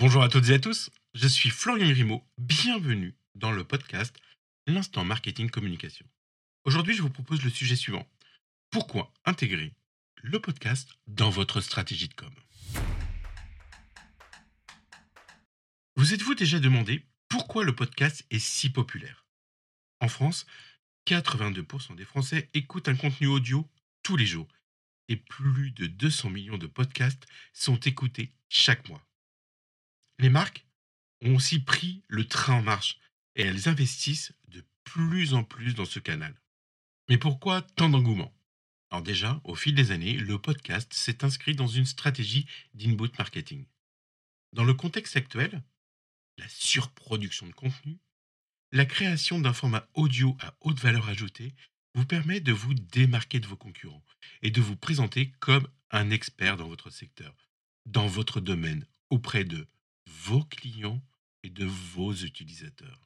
Bonjour à toutes et à tous, je suis Florian Grimaud, bienvenue dans le podcast L'instant marketing communication. Aujourd'hui, je vous propose le sujet suivant. Pourquoi intégrer le podcast dans votre stratégie de com? Vous êtes-vous déjà demandé pourquoi le podcast est si populaire? En France, 82% des Français écoutent un contenu audio tous les jours et plus de 200 millions de podcasts sont écoutés chaque mois. Les marques ont aussi pris le train en marche et elles investissent de plus en plus dans ce canal. Mais pourquoi tant d'engouement? Alors déjà, au fil des années, le podcast s'est inscrit dans une stratégie d'inboot marketing. Dans le contexte actuel, la surproduction de contenu, la création d'un format audio à haute valeur ajoutée vous permet de vous démarquer de vos concurrents et de vous présenter comme un expert dans votre secteur, dans votre domaine, auprès de vos clients et de vos utilisateurs.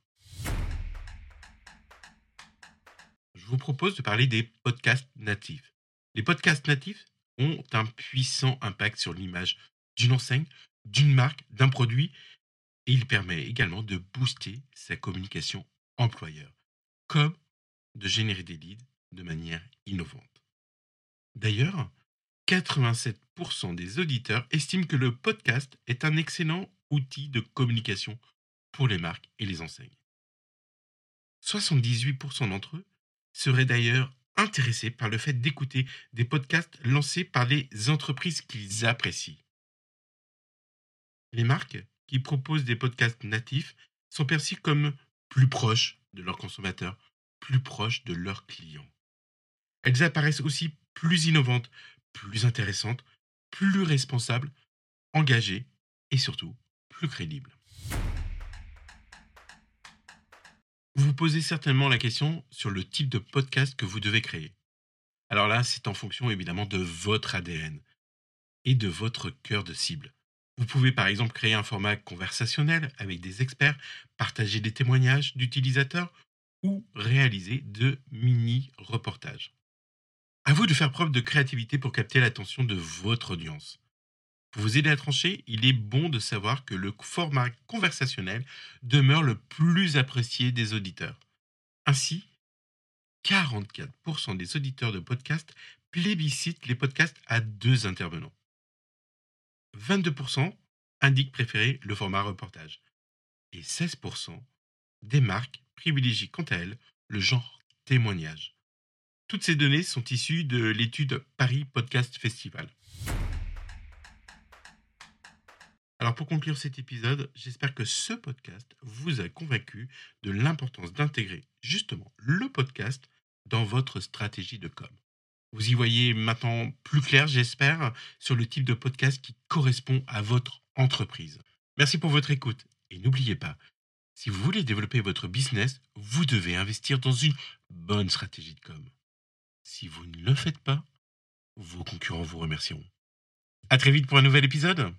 Je vous propose de parler des podcasts natifs. Les podcasts natifs ont un puissant impact sur l'image d'une enseigne, d'une marque, d'un produit, et il permet également de booster sa communication employeur, comme de générer des leads de manière innovante. D'ailleurs, 87% des auditeurs estiment que le podcast est un excellent outil de communication pour les marques et les enseignes. 78% d'entre eux seraient d'ailleurs intéressés par le fait d'écouter des podcasts lancés par les entreprises qu'ils apprécient. Les marques qui proposent des podcasts natifs sont perçues comme plus proches de leurs consommateurs, plus proches de leurs clients. Elles apparaissent aussi plus innovantes, plus intéressantes, plus responsables, engagées et surtout plus crédibles. Vous vous posez certainement la question sur le type de podcast que vous devez créer. Alors là, c'est en fonction évidemment de votre ADN et de votre cœur de cible. Vous pouvez par exemple créer un format conversationnel avec des experts, partager des témoignages d'utilisateurs ou réaliser de mini-reportages. À vous de faire preuve de créativité pour capter l'attention de votre audience. Pour vous aider à trancher, il est bon de savoir que le format conversationnel demeure le plus apprécié des auditeurs. Ainsi, 44% des auditeurs de podcasts plébiscitent les podcasts à deux intervenants. 22% indiquent préférer le format reportage. Et 16% des marques privilégient quant à elles le genre témoignage. Toutes ces données sont issues de l'étude Paris Podcast Festival. Alors pour conclure cet épisode, j'espère que ce podcast vous a convaincu de l'importance d'intégrer justement le podcast dans votre stratégie de com. Vous y voyez maintenant plus clair, j'espère, sur le type de podcast qui correspond à votre entreprise. Merci pour votre écoute et n'oubliez pas, si vous voulez développer votre business, vous devez investir dans une bonne stratégie de com. Si vous ne le faites pas, vos concurrents vous remercieront. À très vite pour un nouvel épisode.